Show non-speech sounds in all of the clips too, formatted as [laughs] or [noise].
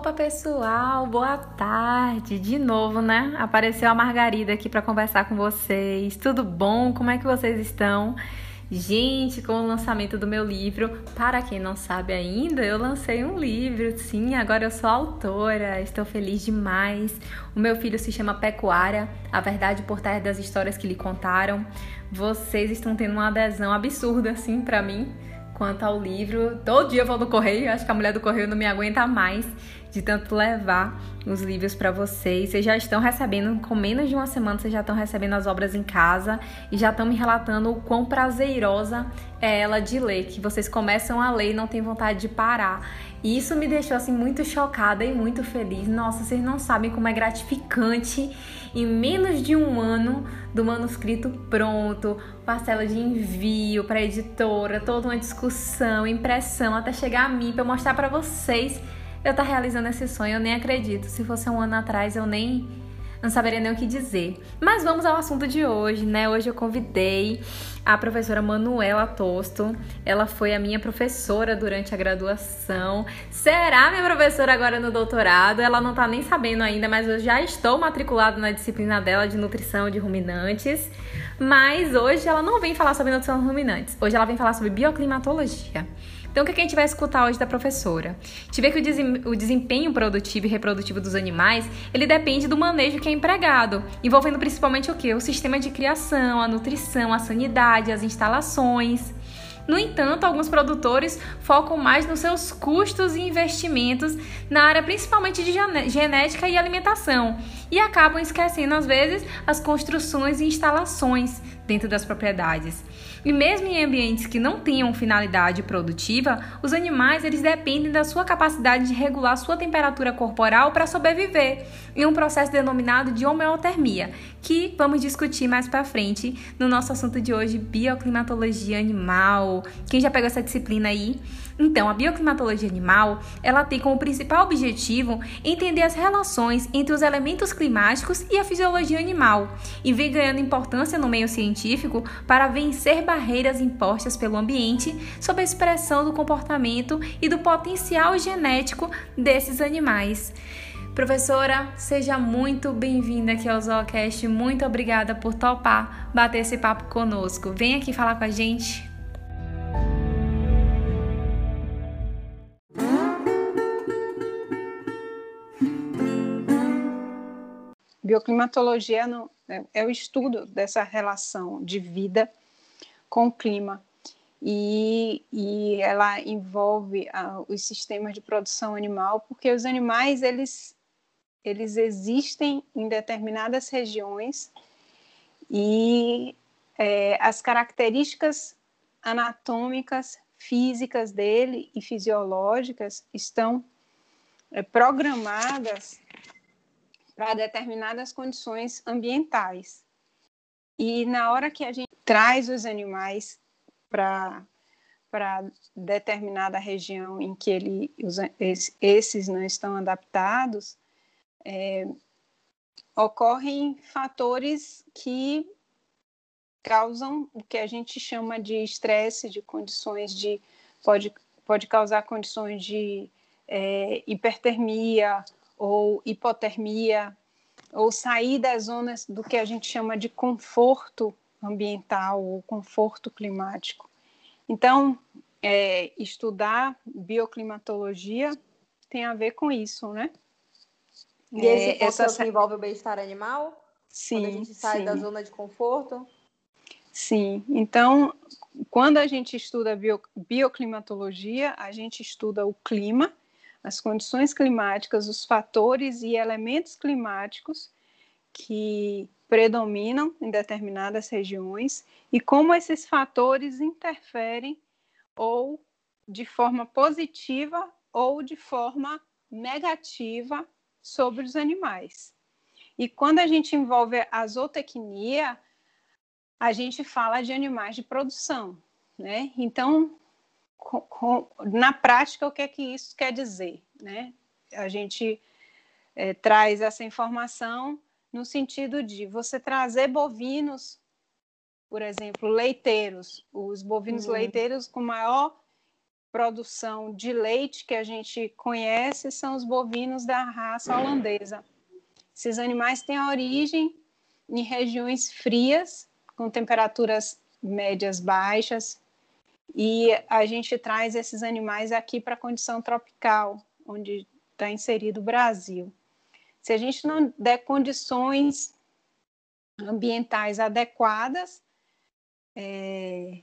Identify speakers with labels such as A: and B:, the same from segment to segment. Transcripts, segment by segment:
A: Opa, pessoal, boa tarde. De novo, né? Apareceu a Margarida aqui para conversar com vocês. Tudo bom? Como é que vocês estão? Gente, com o lançamento do meu livro, para quem não sabe ainda, eu lancei um livro. Sim, agora eu sou autora. Estou feliz demais. O meu filho se chama Pecuária, a verdade por trás das histórias que lhe contaram. Vocês estão tendo uma adesão absurda assim para mim quanto ao livro. Todo dia eu vou no correio, acho que a mulher do correio não me aguenta mais de tanto levar os livros para vocês. Vocês já estão recebendo, com menos de uma semana, vocês já estão recebendo as obras em casa e já estão me relatando o quão prazerosa é ela de ler, que vocês começam a ler e não tem vontade de parar. E isso me deixou assim muito chocada e muito feliz. Nossa, vocês não sabem como é gratificante em menos de um ano do manuscrito pronto, parcela de envio para editora, toda uma discussão, impressão até chegar a mim para mostrar para vocês eu estar tá realizando esse sonho. Eu nem acredito. Se fosse um ano atrás, eu nem não saberia nem o que dizer. Mas vamos ao assunto de hoje, né? Hoje eu convidei a professora Manuela Tosto. Ela foi a minha professora durante a graduação. Será minha professora agora no doutorado? Ela não tá nem sabendo ainda, mas eu já estou matriculada na disciplina dela de nutrição de ruminantes. Mas hoje ela não vem falar sobre nutrição de ruminantes. Hoje ela vem falar sobre bioclimatologia. Então, o que a gente vai escutar hoje da professora? A gente vê que o desempenho produtivo e reprodutivo dos animais, ele depende do manejo que é empregado, envolvendo principalmente o que? O sistema de criação, a nutrição, a sanidade, as instalações. No entanto, alguns produtores focam mais nos seus custos e investimentos na área principalmente de genética e alimentação e acabam esquecendo às vezes as construções e instalações dentro das propriedades. E mesmo em ambientes que não tenham finalidade produtiva, os animais eles dependem da sua capacidade de regular sua temperatura corporal para sobreviver, em um processo denominado de homeotermia, que vamos discutir mais para frente no nosso assunto de hoje, bioclimatologia animal. Quem já pegou essa disciplina aí? Então, a bioclimatologia animal, ela tem como principal objetivo entender as relações entre os elementos climáticos e a fisiologia animal, e vem ganhando importância no meio científico para vencer barreiras impostas pelo ambiente sob a expressão do comportamento e do potencial genético desses animais. Professora, seja muito bem-vinda aqui ao Zoocast. Muito obrigada por topar bater esse papo conosco. Vem aqui falar com a gente.
B: Bioclimatologia é, é o estudo dessa relação de vida com o clima e, e ela envolve uh, os sistemas de produção animal, porque os animais eles eles existem em determinadas regiões e é, as características anatômicas, físicas dele e fisiológicas estão é, programadas para determinadas condições ambientais. E na hora que a gente traz os animais para para determinada região em que ele, os, esses não estão adaptados, é, ocorrem fatores que causam o que a gente chama de estresse, de condições de pode, pode causar condições de é, hipertermia ou hipotermia, ou sair das zonas do que a gente chama de conforto ambiental ou conforto climático. Então, é, estudar bioclimatologia tem a ver com isso, né?
C: E esse é, essa... que envolve o bem-estar animal?
B: Sim.
C: Quando a gente sai
B: sim.
C: da zona de conforto?
B: Sim. Então, quando a gente estuda bio, bioclimatologia, a gente estuda o clima, as condições climáticas, os fatores e elementos climáticos que predominam em determinadas regiões e como esses fatores interferem ou de forma positiva ou de forma negativa sobre os animais. E quando a gente envolve a zootecnia, a gente fala de animais de produção, né? Então, com, com, na prática, o que é que isso quer dizer, né? A gente é, traz essa informação no sentido de você trazer bovinos, por exemplo, leiteiros, os bovinos uhum. leiteiros com maior produção de leite que a gente conhece são os bovinos da raça holandesa. Esses animais têm origem em regiões frias, com temperaturas médias baixas, e a gente traz esses animais aqui para a condição tropical, onde está inserido o Brasil. Se a gente não der condições ambientais adequadas é,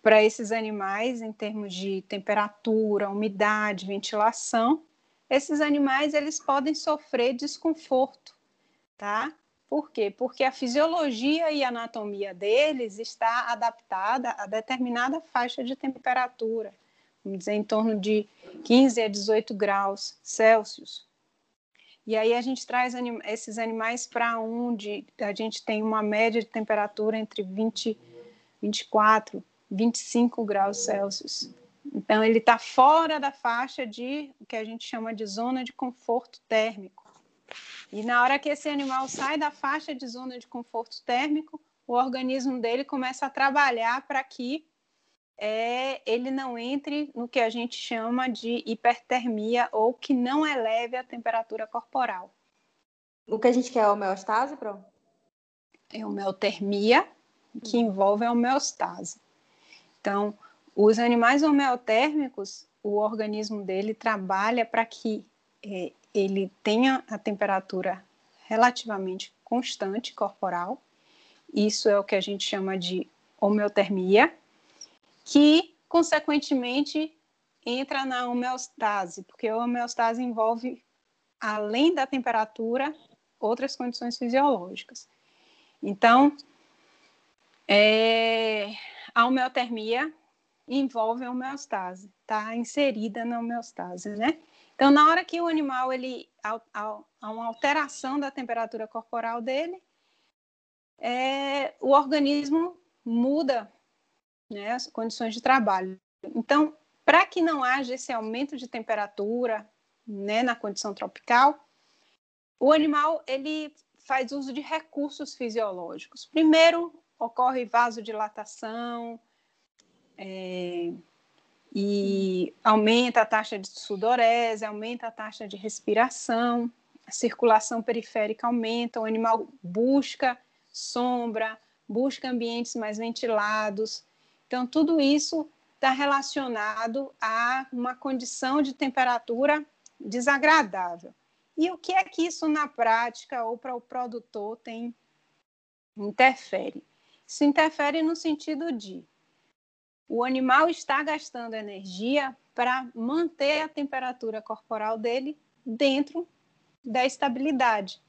B: para esses animais, em termos de temperatura, umidade, ventilação, esses animais eles podem sofrer desconforto tá? Por quê? Porque a fisiologia e a anatomia deles está adaptada a determinada faixa de temperatura, vamos dizer, em torno de 15 a 18 graus Celsius. E aí a gente traz anim esses animais para onde a gente tem uma média de temperatura entre 20, 24, 25 graus Celsius. Então ele está fora da faixa de o que a gente chama de zona de conforto térmico. E na hora que esse animal sai da faixa de zona de conforto térmico, o organismo dele começa a trabalhar para que é, ele não entre no que a gente chama de hipertermia ou que não eleve a temperatura corporal.
C: O que a gente quer é homeostase, Pro?
B: É homeotermia, que envolve a homeostase. Então, os animais homeotérmicos, o organismo dele trabalha para que é, ele tenha a temperatura relativamente constante corporal. Isso é o que a gente chama de homeotermia, que consequentemente entra na homeostase, porque a homeostase envolve além da temperatura outras condições fisiológicas. Então, é, a homeotermia envolve a homeostase, está inserida na homeostase, né? Então, na hora que o animal ele há uma alteração da temperatura corporal dele, é, o organismo muda né, as condições de trabalho. Então, para que não haja esse aumento de temperatura né, na condição tropical, o animal ele faz uso de recursos fisiológicos. Primeiro, ocorre vasodilatação, é, e aumenta a taxa de sudorese, aumenta a taxa de respiração, a circulação periférica aumenta, o animal busca sombra, busca ambientes mais ventilados. Então, tudo isso está relacionado a uma condição de temperatura desagradável. E o que é que isso na prática ou para o produtor tem interfere? Isso interfere no sentido de o animal está gastando energia para manter a temperatura corporal dele dentro da estabilidade.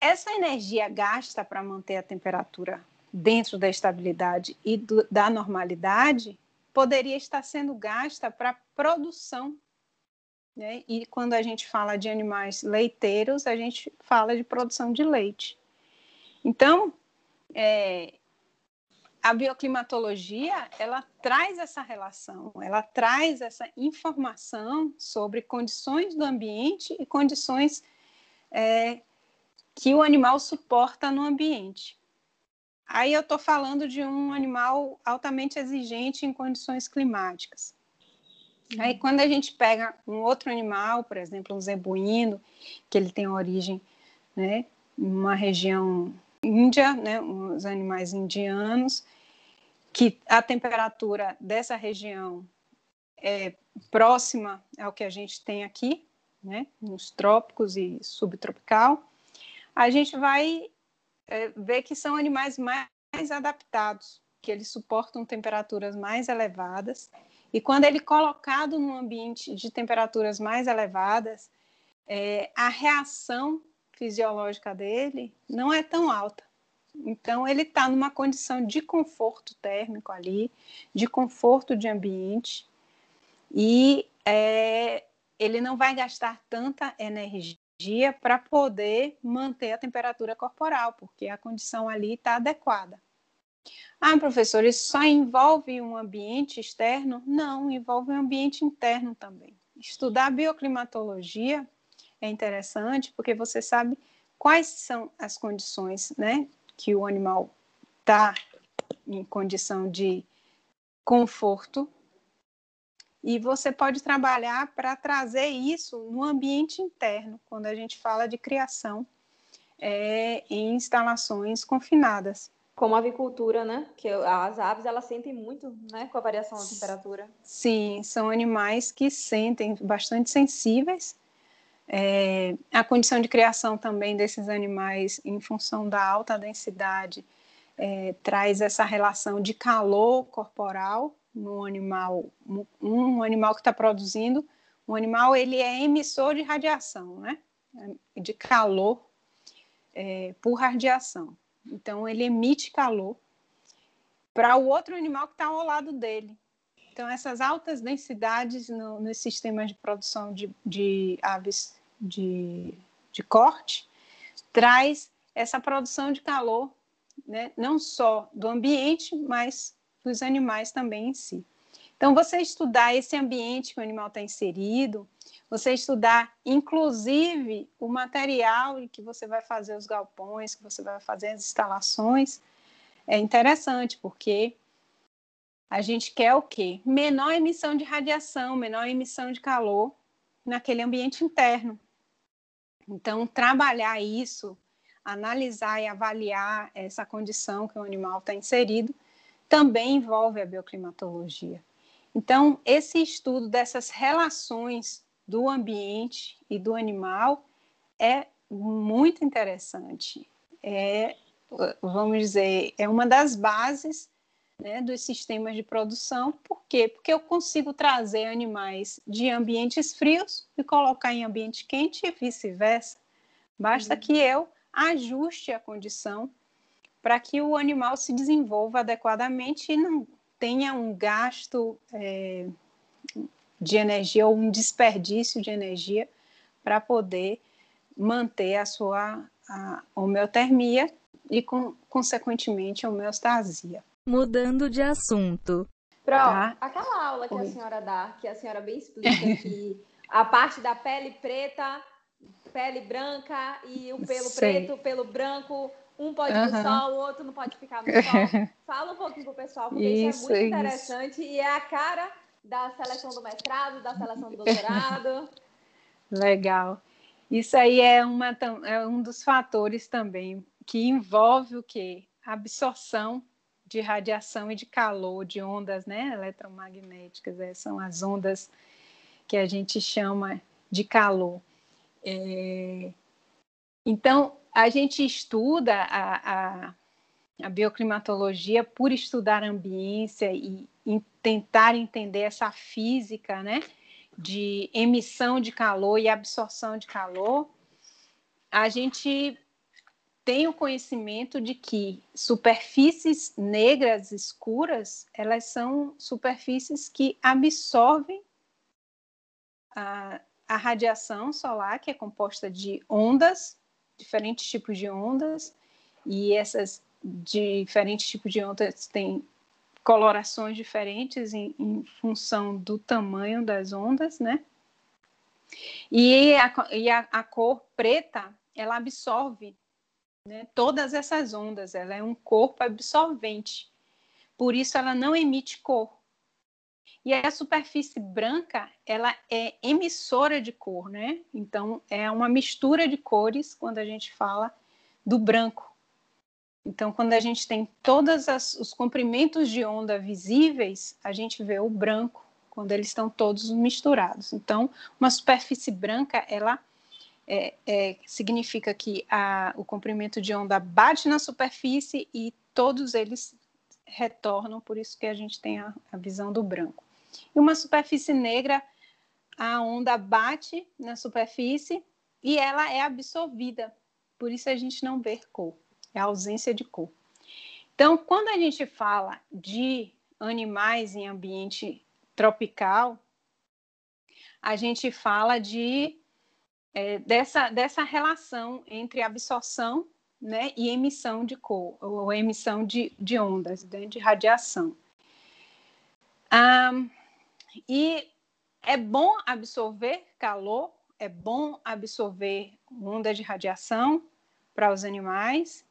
B: Essa energia gasta para manter a temperatura dentro da estabilidade e do, da normalidade poderia estar sendo gasta para produção. Né? E quando a gente fala de animais leiteiros, a gente fala de produção de leite. Então, é, a bioclimatologia ela traz essa relação, ela traz essa informação sobre condições do ambiente e condições é, que o animal suporta no ambiente. Aí eu estou falando de um animal altamente exigente em condições climáticas. Aí quando a gente pega um outro animal, por exemplo, um zebuíno, que ele tem origem né, uma região índia, né, os animais indianos, que a temperatura dessa região é próxima ao que a gente tem aqui, né, nos trópicos e subtropical, a gente vai é, ver que são animais mais, mais adaptados, que eles suportam temperaturas mais elevadas, e quando ele é colocado num ambiente de temperaturas mais elevadas, é, a reação fisiológica dele não é tão alta. Então, ele está numa condição de conforto térmico ali, de conforto de ambiente, e é, ele não vai gastar tanta energia para poder manter a temperatura corporal, porque a condição ali está adequada. Ah, professor, isso só envolve um ambiente externo? Não, envolve um ambiente interno também. Estudar bioclimatologia é interessante porque você sabe quais são as condições né, que o animal está em condição de conforto e você pode trabalhar para trazer isso no ambiente interno, quando a gente fala de criação é, em instalações confinadas.
C: Como a avicultura, né? Que as aves elas sentem muito, né, com a variação da temperatura.
B: Sim, são animais que sentem bastante sensíveis. É, a condição de criação também desses animais, em função da alta densidade, é, traz essa relação de calor corporal no animal, um animal que está produzindo, um animal ele é emissor de radiação, né? De calor é, por radiação. Então, ele emite calor para o outro animal que está ao lado dele. Então, essas altas densidades no, nos sistemas de produção de, de aves de, de corte traz essa produção de calor, né, não só do ambiente, mas dos animais também em si. Então, você estudar esse ambiente que o animal está inserido, você estudar, inclusive, o material em que você vai fazer os galpões, que você vai fazer as instalações, é interessante, porque a gente quer o quê? Menor emissão de radiação, menor emissão de calor naquele ambiente interno. Então, trabalhar isso, analisar e avaliar essa condição que o animal está inserido, também envolve a bioclimatologia. Então, esse estudo dessas relações do ambiente e do animal é muito interessante. É, vamos dizer, é uma das bases né, dos sistemas de produção. Por quê? Porque eu consigo trazer animais de ambientes frios e colocar em ambiente quente e vice-versa. Basta uhum. que eu ajuste a condição para que o animal se desenvolva adequadamente e não tenha um gasto é, de energia ou um desperdício de energia para poder manter a sua a homeotermia e, com, consequentemente, a homeostasia.
A: Mudando de assunto.
C: Pro, tá? aquela aula que Oi. a senhora dá, que a senhora bem explica que a parte da pele preta, pele branca e o pelo Sei. preto, pelo branco, um pode ir no sol, o outro não pode ficar no sol. [laughs] Fala um pouquinho pro pessoal, porque isso, isso é muito interessante isso. e é a cara da seleção do mestrado, da seleção do doutorado. [laughs]
B: Legal. Isso aí é, uma, é um dos fatores também que envolve o quê? A absorção de radiação e de calor, de ondas né, eletromagnéticas, é, são as ondas que a gente chama de calor. É... Então, a gente estuda a, a, a bioclimatologia por estudar a ambiência e, tentar entender essa física, né, de emissão de calor e absorção de calor, a gente tem o conhecimento de que superfícies negras escuras, elas são superfícies que absorvem a, a radiação solar, que é composta de ondas, diferentes tipos de ondas, e essas diferentes tipos de ondas têm colorações diferentes em, em, função do tamanho das ondas, né? E a, e a, a cor preta, ela absorve né, todas essas ondas, ela é um corpo absorvente, por isso ela não emite cor. E a superfície branca, ela é emissora de cor, né? Então, é uma mistura de cores quando a gente fala do branco. Então, quando a gente tem todos os comprimentos de onda visíveis, a gente vê o branco quando eles estão todos misturados. Então, uma superfície branca, ela é, é, significa que a, o comprimento de onda bate na superfície e todos eles retornam, por isso que a gente tem a, a visão do branco. E uma superfície negra, a onda bate na superfície e ela é absorvida, por isso a gente não vê cor é a ausência de cor. Então, quando a gente fala de animais em ambiente tropical, a gente fala de é, dessa, dessa relação entre absorção né, e emissão de cor, ou emissão de, de ondas, né, de radiação. Ah, e é bom absorver calor, é bom absorver ondas de radiação para os animais,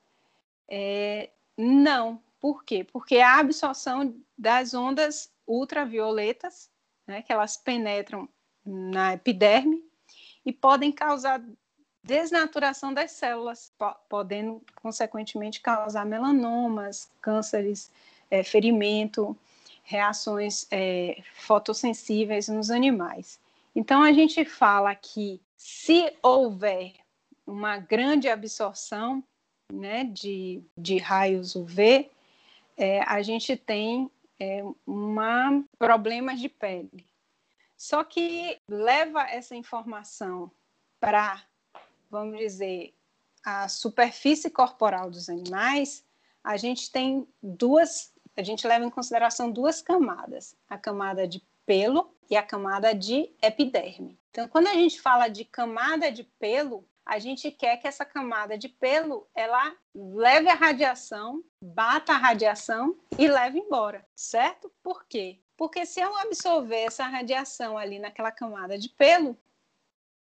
B: é, não. Por quê? Porque a absorção das ondas ultravioletas né, que elas penetram na epiderme e podem causar desnaturação das células, podendo, consequentemente, causar melanomas, cânceres, é, ferimento, reações é, fotossensíveis nos animais. Então, a gente fala que se houver uma grande absorção né, de, de raios UV, é, a gente tem é, uma problemas de pele. Só que leva essa informação para vamos dizer, a superfície corporal dos animais, a gente tem duas, a gente leva em consideração duas camadas, a camada de pelo e a camada de epiderme. Então, quando a gente fala de camada de pelo, a gente quer que essa camada de pelo ela leve a radiação, bata a radiação e leve embora, certo? Por quê? Porque se eu absorver essa radiação ali naquela camada de pelo,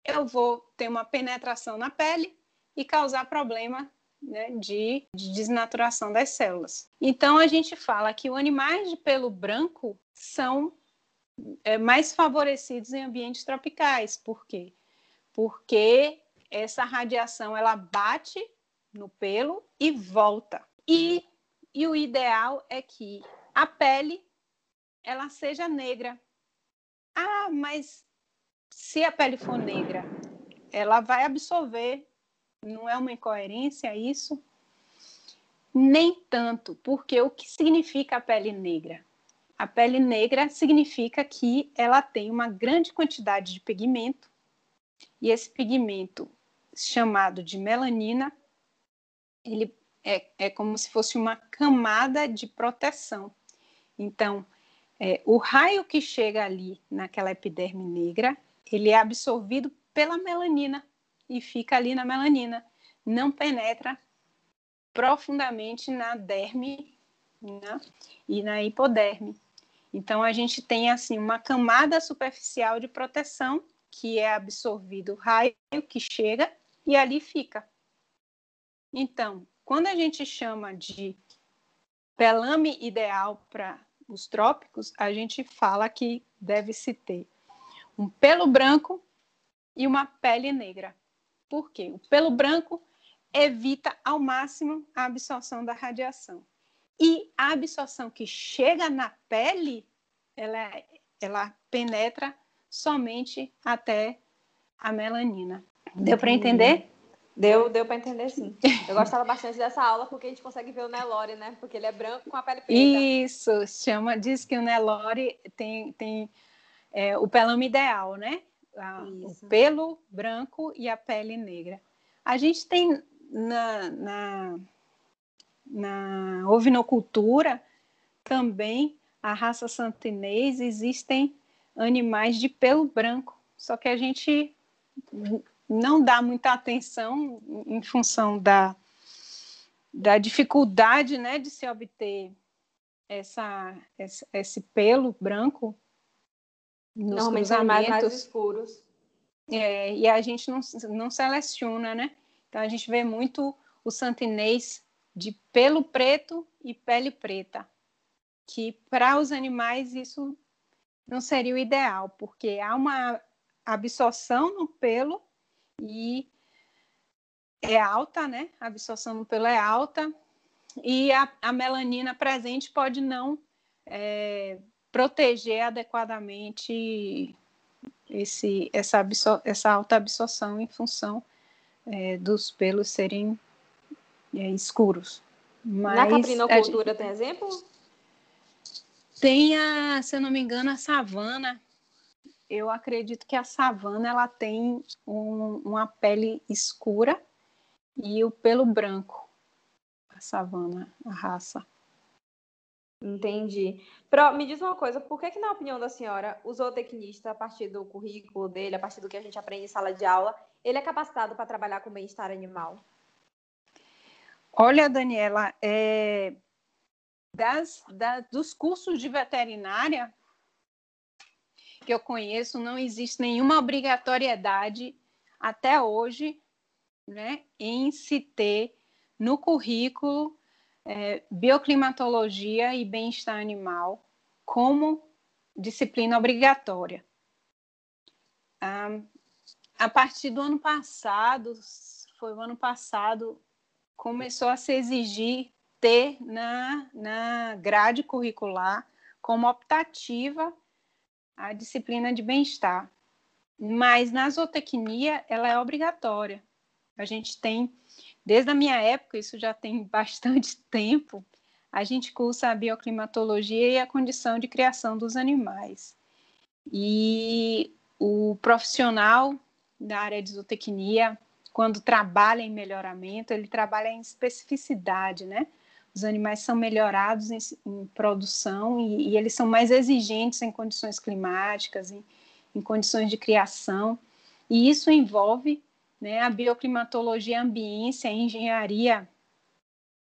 B: eu vou ter uma penetração na pele e causar problema né, de, de, desnaturação das células. Então, a gente fala que os animais de pelo branco são é, mais favorecidos em ambientes tropicais. Por quê? Porque essa radiação ela bate no pelo e volta. E, e o ideal é que a pele ela seja negra. Ah, mas se a pele for negra, ela vai absorver. Não é uma incoerência isso? Nem tanto, porque o que significa a pele negra? A pele negra significa que ela tem uma grande quantidade de pigmento, e esse pigmento, chamado de melanina, ele é, é como se fosse uma camada de proteção. Então, é, o raio que chega ali naquela epiderme negra ele é absorvido pela melanina e fica ali na melanina, não penetra profundamente na derme né, e na hipoderme. Então a gente tem assim uma camada superficial de proteção que é absorvido o raio que chega e ali fica. Então, quando a gente chama de pelame ideal para os trópicos, a gente fala que deve se ter um pelo branco e uma pele negra. Por quê? O pelo branco evita ao máximo a absorção da radiação. E a absorção que chega na pele, ela, ela penetra somente até a melanina. Deu para entender?
C: Deu, deu para entender sim. Eu gostava bastante dessa aula porque a gente consegue ver o Nelore, né? Porque ele é branco com a pele preta.
B: Isso, chama, diz que o Nelore tem, tem é, o pelame ideal, né? A, o pelo branco e a pele negra. A gente tem na, na, na ovinocultura também a raça santinês existem animais de pelo branco, só que a gente não dá muita atenção em função da, da dificuldade né, de se obter essa, essa, esse pelo branco
C: nos Normalmente cruzamentos. mais, mais escuros.
B: É, e a gente não, não seleciona, né? Então a gente vê muito o santinês de pelo preto e pele preta, que para os animais isso não seria o ideal, porque há uma absorção no pelo e é alta, né? A absorção no pelo é alta e a, a melanina presente pode não é, proteger adequadamente esse, essa, absor essa alta absorção em função é, dos pelos serem é, escuros.
C: Mas, Na caprinocultura gente, tem exemplo?
B: Tem a, se eu não me engano, a savana. Eu acredito que a savana ela tem um, uma pele escura e o pelo branco. A savana, a raça.
C: Entendi. Pro, me diz uma coisa, por que, que, na opinião da senhora, o zootecnista, a partir do currículo dele, a partir do que a gente aprende em sala de aula, ele é capacitado para trabalhar com bem-estar animal?
B: Olha, Daniela, é, das, dos cursos de veterinária que eu conheço, não existe nenhuma obrigatoriedade até hoje né, em se ter no currículo é, bioclimatologia e bem-estar animal como disciplina obrigatória. Ah, a partir do ano passado, foi o ano passado, começou a se exigir ter na, na grade curricular como optativa a disciplina de bem-estar. Mas na zootecnia ela é obrigatória. A gente tem, desde a minha época, isso já tem [laughs] bastante tempo, a gente cursa a bioclimatologia e a condição de criação dos animais. E o profissional da área de zootecnia, quando trabalha em melhoramento, ele trabalha em especificidade, né? Os animais são melhorados em, em produção e, e, eles são mais exigentes em condições climáticas, em, em condições de criação. E isso envolve né, a bioclimatologia, a ambiência, a engenharia,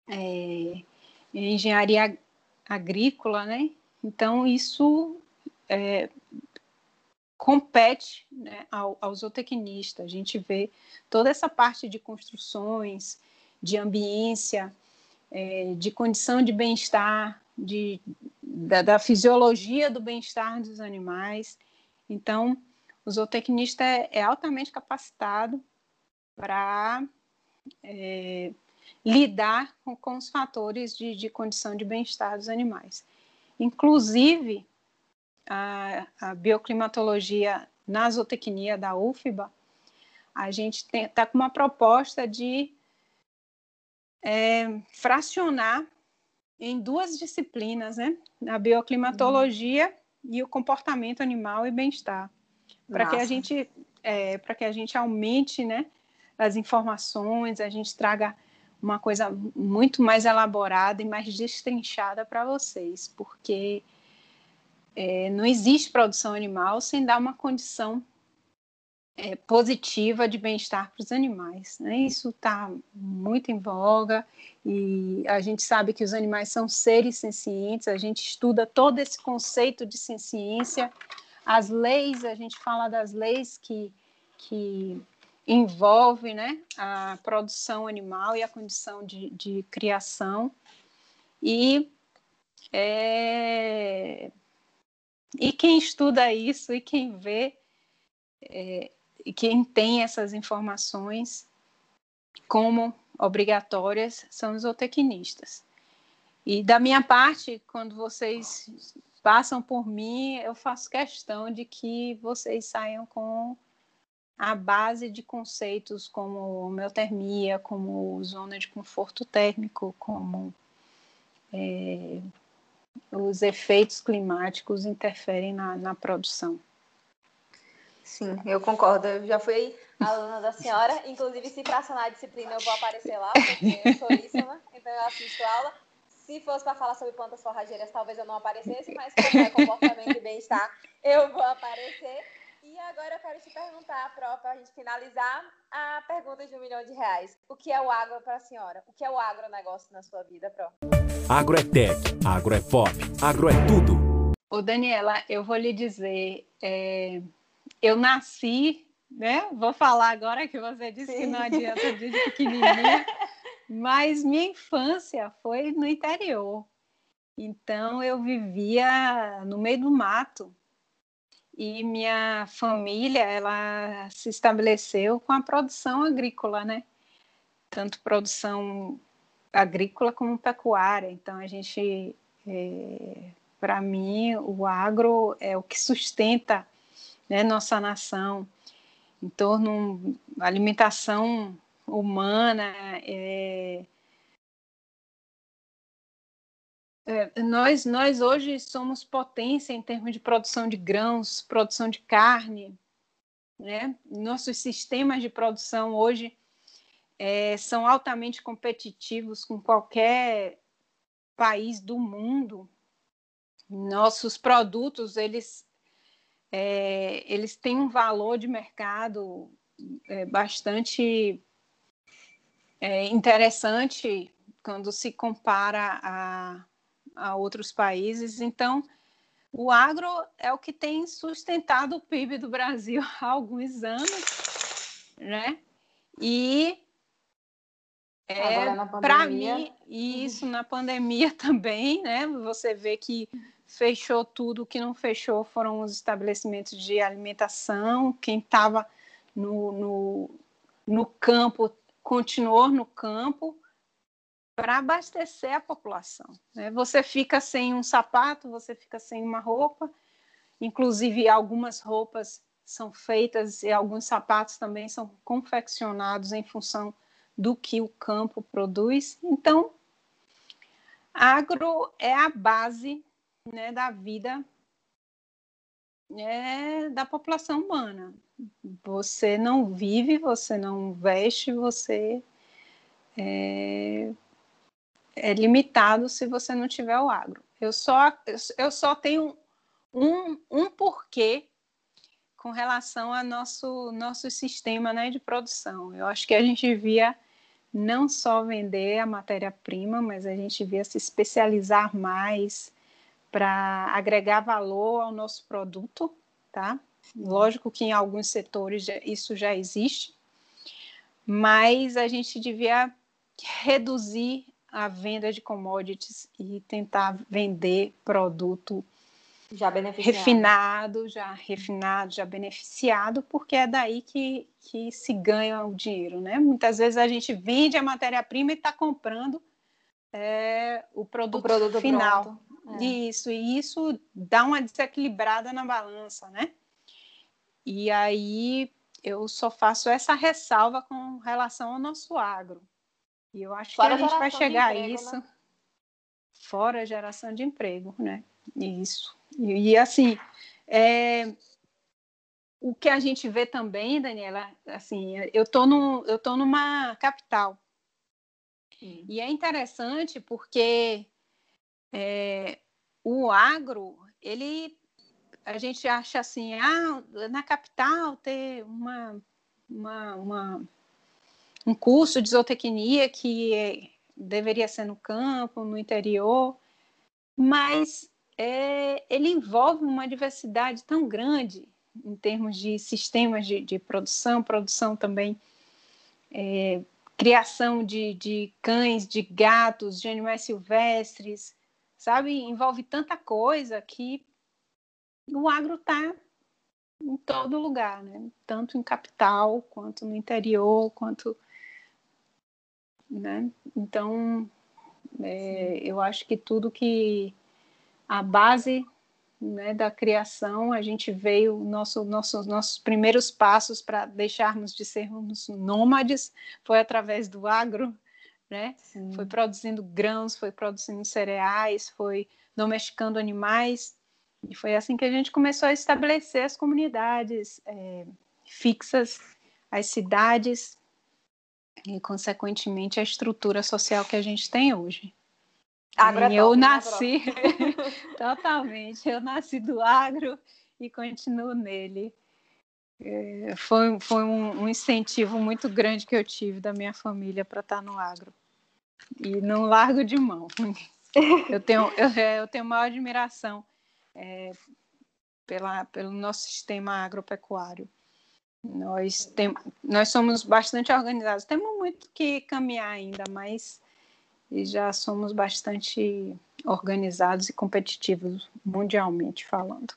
B: é, engenharia agrícola, né? Então, isso é, compete né, ao, ao zootecnista. A gente vê toda essa parte de construções, de ambiência, é, de condição de bem-estar, de, da, da, fisiologia do bem-estar dos animais. Então, o zootecnista é, é altamente capacitado para é, lidar com, com, os fatores de, de condição de bem-estar dos animais. Inclusive, a, a bioclimatologia na zootecnia da UFBA, a gente está com uma proposta de é, fracionar em duas disciplinas, né? A bioclimatologia uhum. e o comportamento animal e bem-estar, para que a gente é, para que a gente aumente, né, as informações, a gente traga uma coisa muito mais elaborada e mais destrinchada para vocês, porque é, não existe produção animal sem dar uma condição é, positiva de bem-estar para os animais. Né? Isso está muito em voga e a gente sabe que os animais são seres sencientes, a gente estuda todo esse conceito de senciência, as leis, a gente fala das leis que, que envolve né, a produção animal e a condição de, de criação. E é, e quem estuda isso e quem vê, é, e quem tem essas informações como obrigatórias são os zootecnistas. E da minha parte, quando vocês passam por mim, eu faço questão de que vocês saiam com a base de conceitos como homeotermia, como zona de conforto térmico, como é, os efeitos climáticos interferem na, na produção.
C: Sim, eu concordo. Eu já fui aluna da senhora, inclusive se fracionar a disciplina eu vou aparecer lá, porque eu sou isso? Então eu assisto aula. Se fosse para falar sobre plantas forrageiras, talvez eu não aparecesse, mas como é comportamento e bem-estar, eu vou aparecer. E agora eu quero te perguntar, Pro, para a gente finalizar, a pergunta de um milhão de reais. O que é o agro para a senhora? O que é o agronegócio na sua vida, Pro?
D: Agro é tech, agro é pop, agro é tudo.
B: Ô, Daniela, eu vou lhe dizer, é... eu nasci, né? Vou falar agora que você disse Sim. que não adianta de pequenininha, [laughs] mas minha infância foi no interior. Então eu vivia no meio do mato e minha família ela se estabeleceu com a produção agrícola, né? Tanto produção agrícola como pecuária. Então a gente, é, para mim, o agro é o que sustenta né, nossa nação em torno alimentação humana. É, É, nós, nós hoje somos potência em termos de produção de grãos, produção de carne, né? Nossos sistemas de produção hoje é, são altamente competitivos com qualquer país do mundo. Nossos produtos eles é, eles têm um valor de mercado é, bastante é, interessante quando se compara a a outros países. Então, o agro é o que tem sustentado o PIB do Brasil [laughs] há alguns anos, né? E é, para mim, e isso na pandemia [laughs] também, né? Você vê que fechou tudo, o que não fechou foram os estabelecimentos de alimentação. Quem estava no, no, no campo continuou no campo para abastecer a população. Né? Você fica sem um sapato, você fica sem uma roupa, inclusive algumas roupas são feitas e alguns sapatos também são confeccionados em função do que o campo produz. Então, agro é a base né, da vida é, da população humana. Você não vive, você não veste, você é, é limitado se você não tiver o agro. Eu só, eu só tenho um, um porquê com relação ao nosso, nosso sistema né, de produção. Eu acho que a gente via não só vender a matéria-prima, mas a gente via se especializar mais para agregar valor ao nosso produto, tá? Lógico que em alguns setores isso já existe, mas a gente devia reduzir a venda de commodities e tentar vender produto
C: já
B: refinado, já refinado, já beneficiado, porque é daí que, que se ganha o dinheiro, né? Muitas vezes a gente vende a matéria-prima e está comprando é, o, produto o, produto final. É. Isso, e isso dá uma desequilibrada na balança, né? E aí eu só faço essa ressalva com relação ao nosso agro. E eu acho Fora que a gente vai chegar emprego, a isso. Né? Fora a geração de emprego, né? Isso. E, e assim, é, o que a gente vê também, Daniela, assim, eu tô, no, eu tô numa capital. Sim. E é interessante porque é, o agro, ele a gente acha assim, ah, na capital ter uma, uma, uma um curso de zootecnia que deveria ser no campo, no interior, mas é, ele envolve uma diversidade tão grande em termos de sistemas de, de produção, produção também, é, criação de, de cães, de gatos, de animais silvestres, sabe? Envolve tanta coisa que o agro está em todo lugar, né? Tanto em capital, quanto no interior, quanto... Né? Então, é, eu acho que tudo que a base né, da criação, a gente veio, nosso, nosso, nossos primeiros passos para deixarmos de sermos nômades foi através do agro, né? Foi produzindo grãos, foi produzindo cereais, foi domesticando animais, e foi assim que a gente começou a estabelecer as comunidades é, fixas, as cidades, e, consequentemente, a estrutura social que a gente tem hoje. Agro é eu né, nasci [laughs] totalmente, eu nasci do agro e continuo nele. É, foi foi um, um, incentivo muito grande que eu tive da minha família para estar no agro. E não largo de mão. [laughs] Eu tenho, eu, é, eu tenho maior admiração é, pela, pelo nosso sistema agropecuário. Nós, tem, nós somos bastante organizados, temos muito que caminhar ainda, mas e já somos bastante organizados e competitivos mundialmente falando.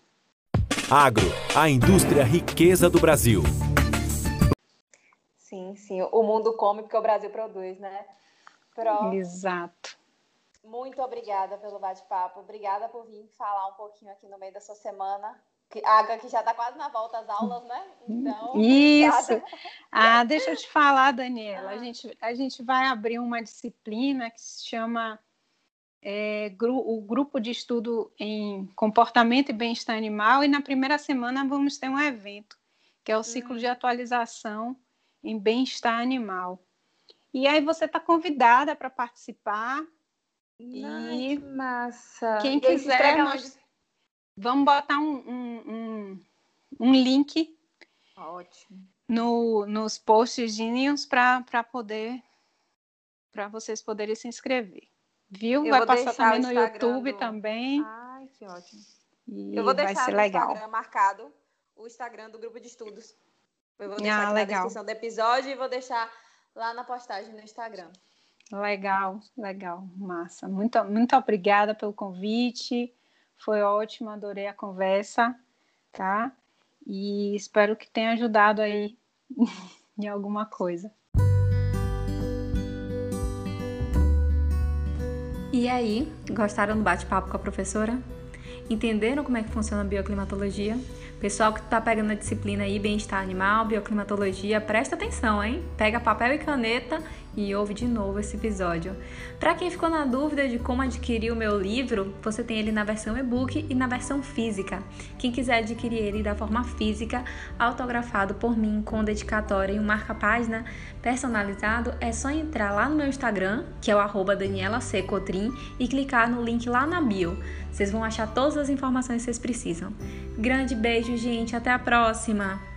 D: Agro, a indústria riqueza do Brasil.
C: Sim, sim, o mundo come porque o Brasil produz, né?
B: Pro... Exato.
C: Muito obrigada pelo bate-papo, obrigada por vir falar um pouquinho aqui no meio da sua semana a água que já está quase na volta às aulas, né? Então,
B: Isso. Ah, deixa eu te falar, Daniela. Ah. A, gente, a gente vai abrir uma disciplina que se chama é, gru, o Grupo de Estudo em Comportamento e Bem-Estar Animal, e na primeira semana vamos ter um evento, que é o ciclo hum. de atualização em bem-estar animal. E aí você está convidada para participar.
C: Ai, e que massa!
B: Quem quiser, nós, Vamos botar um, um, um, um link
C: Ótimo.
B: No, nos postzinhos para poder para vocês poderem se inscrever. Viu? Eu vai passar também no YouTube do... também.
C: Ai, que ótimo. E eu vou deixar vai ser legal. Instagram marcado o Instagram do grupo de estudos. Eu vou deixar ah, na descrição do episódio e vou deixar lá na postagem no Instagram.
B: Legal, legal, massa. Muito, muito obrigada pelo convite. Foi ótimo, adorei a conversa, tá? E espero que tenha ajudado aí [laughs] em alguma coisa.
A: E aí, gostaram do bate-papo com a professora? Entenderam como é que funciona a bioclimatologia? Pessoal que está pegando a disciplina aí, bem-estar animal, bioclimatologia, presta atenção, hein? Pega papel e caneta e ouve de novo esse episódio. Para quem ficou na dúvida de como adquirir o meu livro, você tem ele na versão e-book e na versão física. Quem quiser adquirir ele da forma física, autografado por mim com dedicatória e um marca-página personalizado, é só entrar lá no meu Instagram, que é o arroba Daniela C. Cotrim, e clicar no link lá na bio. Vocês vão achar todas as informações que vocês precisam. Grande beijo, gente. Até a próxima!